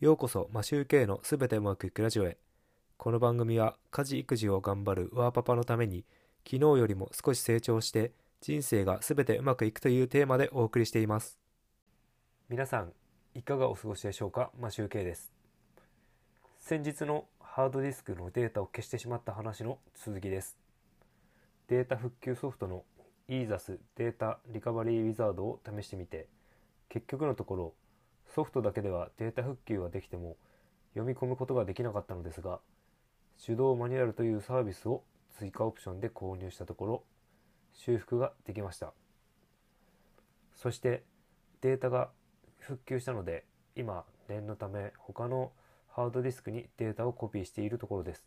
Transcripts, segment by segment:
ようこそマシューケイのすべてうまくいくラジオへ。この番組は家事育児を頑張るワーパパのために昨日よりも少し成長して人生がすべてうまくいくというテーマでお送りしています。皆さんいかがお過ごしでしょうかマシューケイです。先日のハードディスクのデータを消してしまった話の続きです。データ復旧ソフトの EASUS データリカバリーウィザードを試してみて結局のところソフトだけではデータ復旧はできても読み込むことができなかったのですが手動マニュアルというサービスを追加オプションで購入したところ修復ができました。そしてデータが復旧したので今念のため他のハードディスクにデータをコピーしているところです。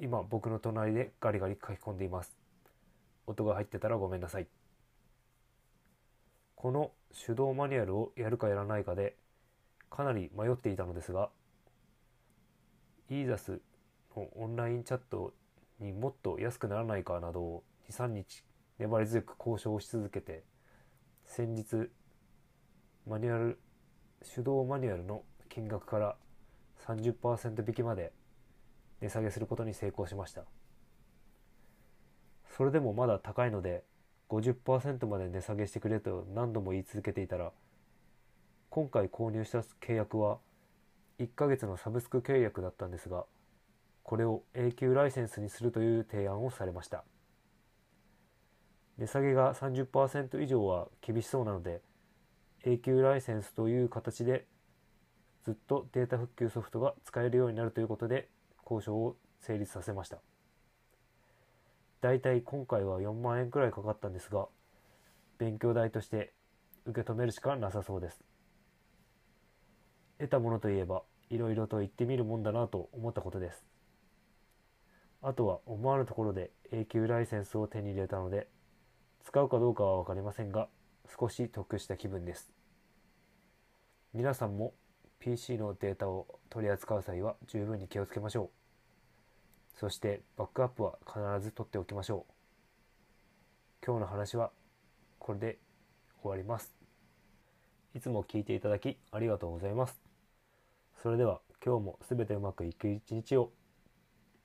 今僕の隣でガリガリ書き込んでいます。音が入ってたらごめんなさい。この手動マニュアルをやるかやらないかでかなり迷っていたのですが EASUS のオンラインチャットにもっと安くならないかなどを23日粘り強く交渉し続けて先日マニュアル手動マニュアルの金額から30%引きまで値下げすることに成功しました。それでもまだ高いので50%まで値下げしてくれと何度も言い続けていたら今回購入した契約は1ヶ月のサブスク契約だったんですがこれを永久ライセンスにするという提案をされました。値下げが30%以上は厳しそうなので永久ライセンスという形でずっとデータ復旧ソフトが使えるようになるということで交渉を成立させました。だいたい今回は4万円くらいかかったんですが勉強代として受け止めるしかなさそうです。得たものといえばいろいろと言ってみるもんだなと思ったことです。あとは思わぬところで永久ライセンスを手に入れたので使うかどうかは分かりませんが少し得した気分です。皆さんも PC のデータを取り扱う際は十分に気をつけましょう。そしてバックアップは必ず取っておきましょう。今日の話はこれで終わります。いつも聞いていただきありがとうございます。それでは今日も全てうまくいく一日を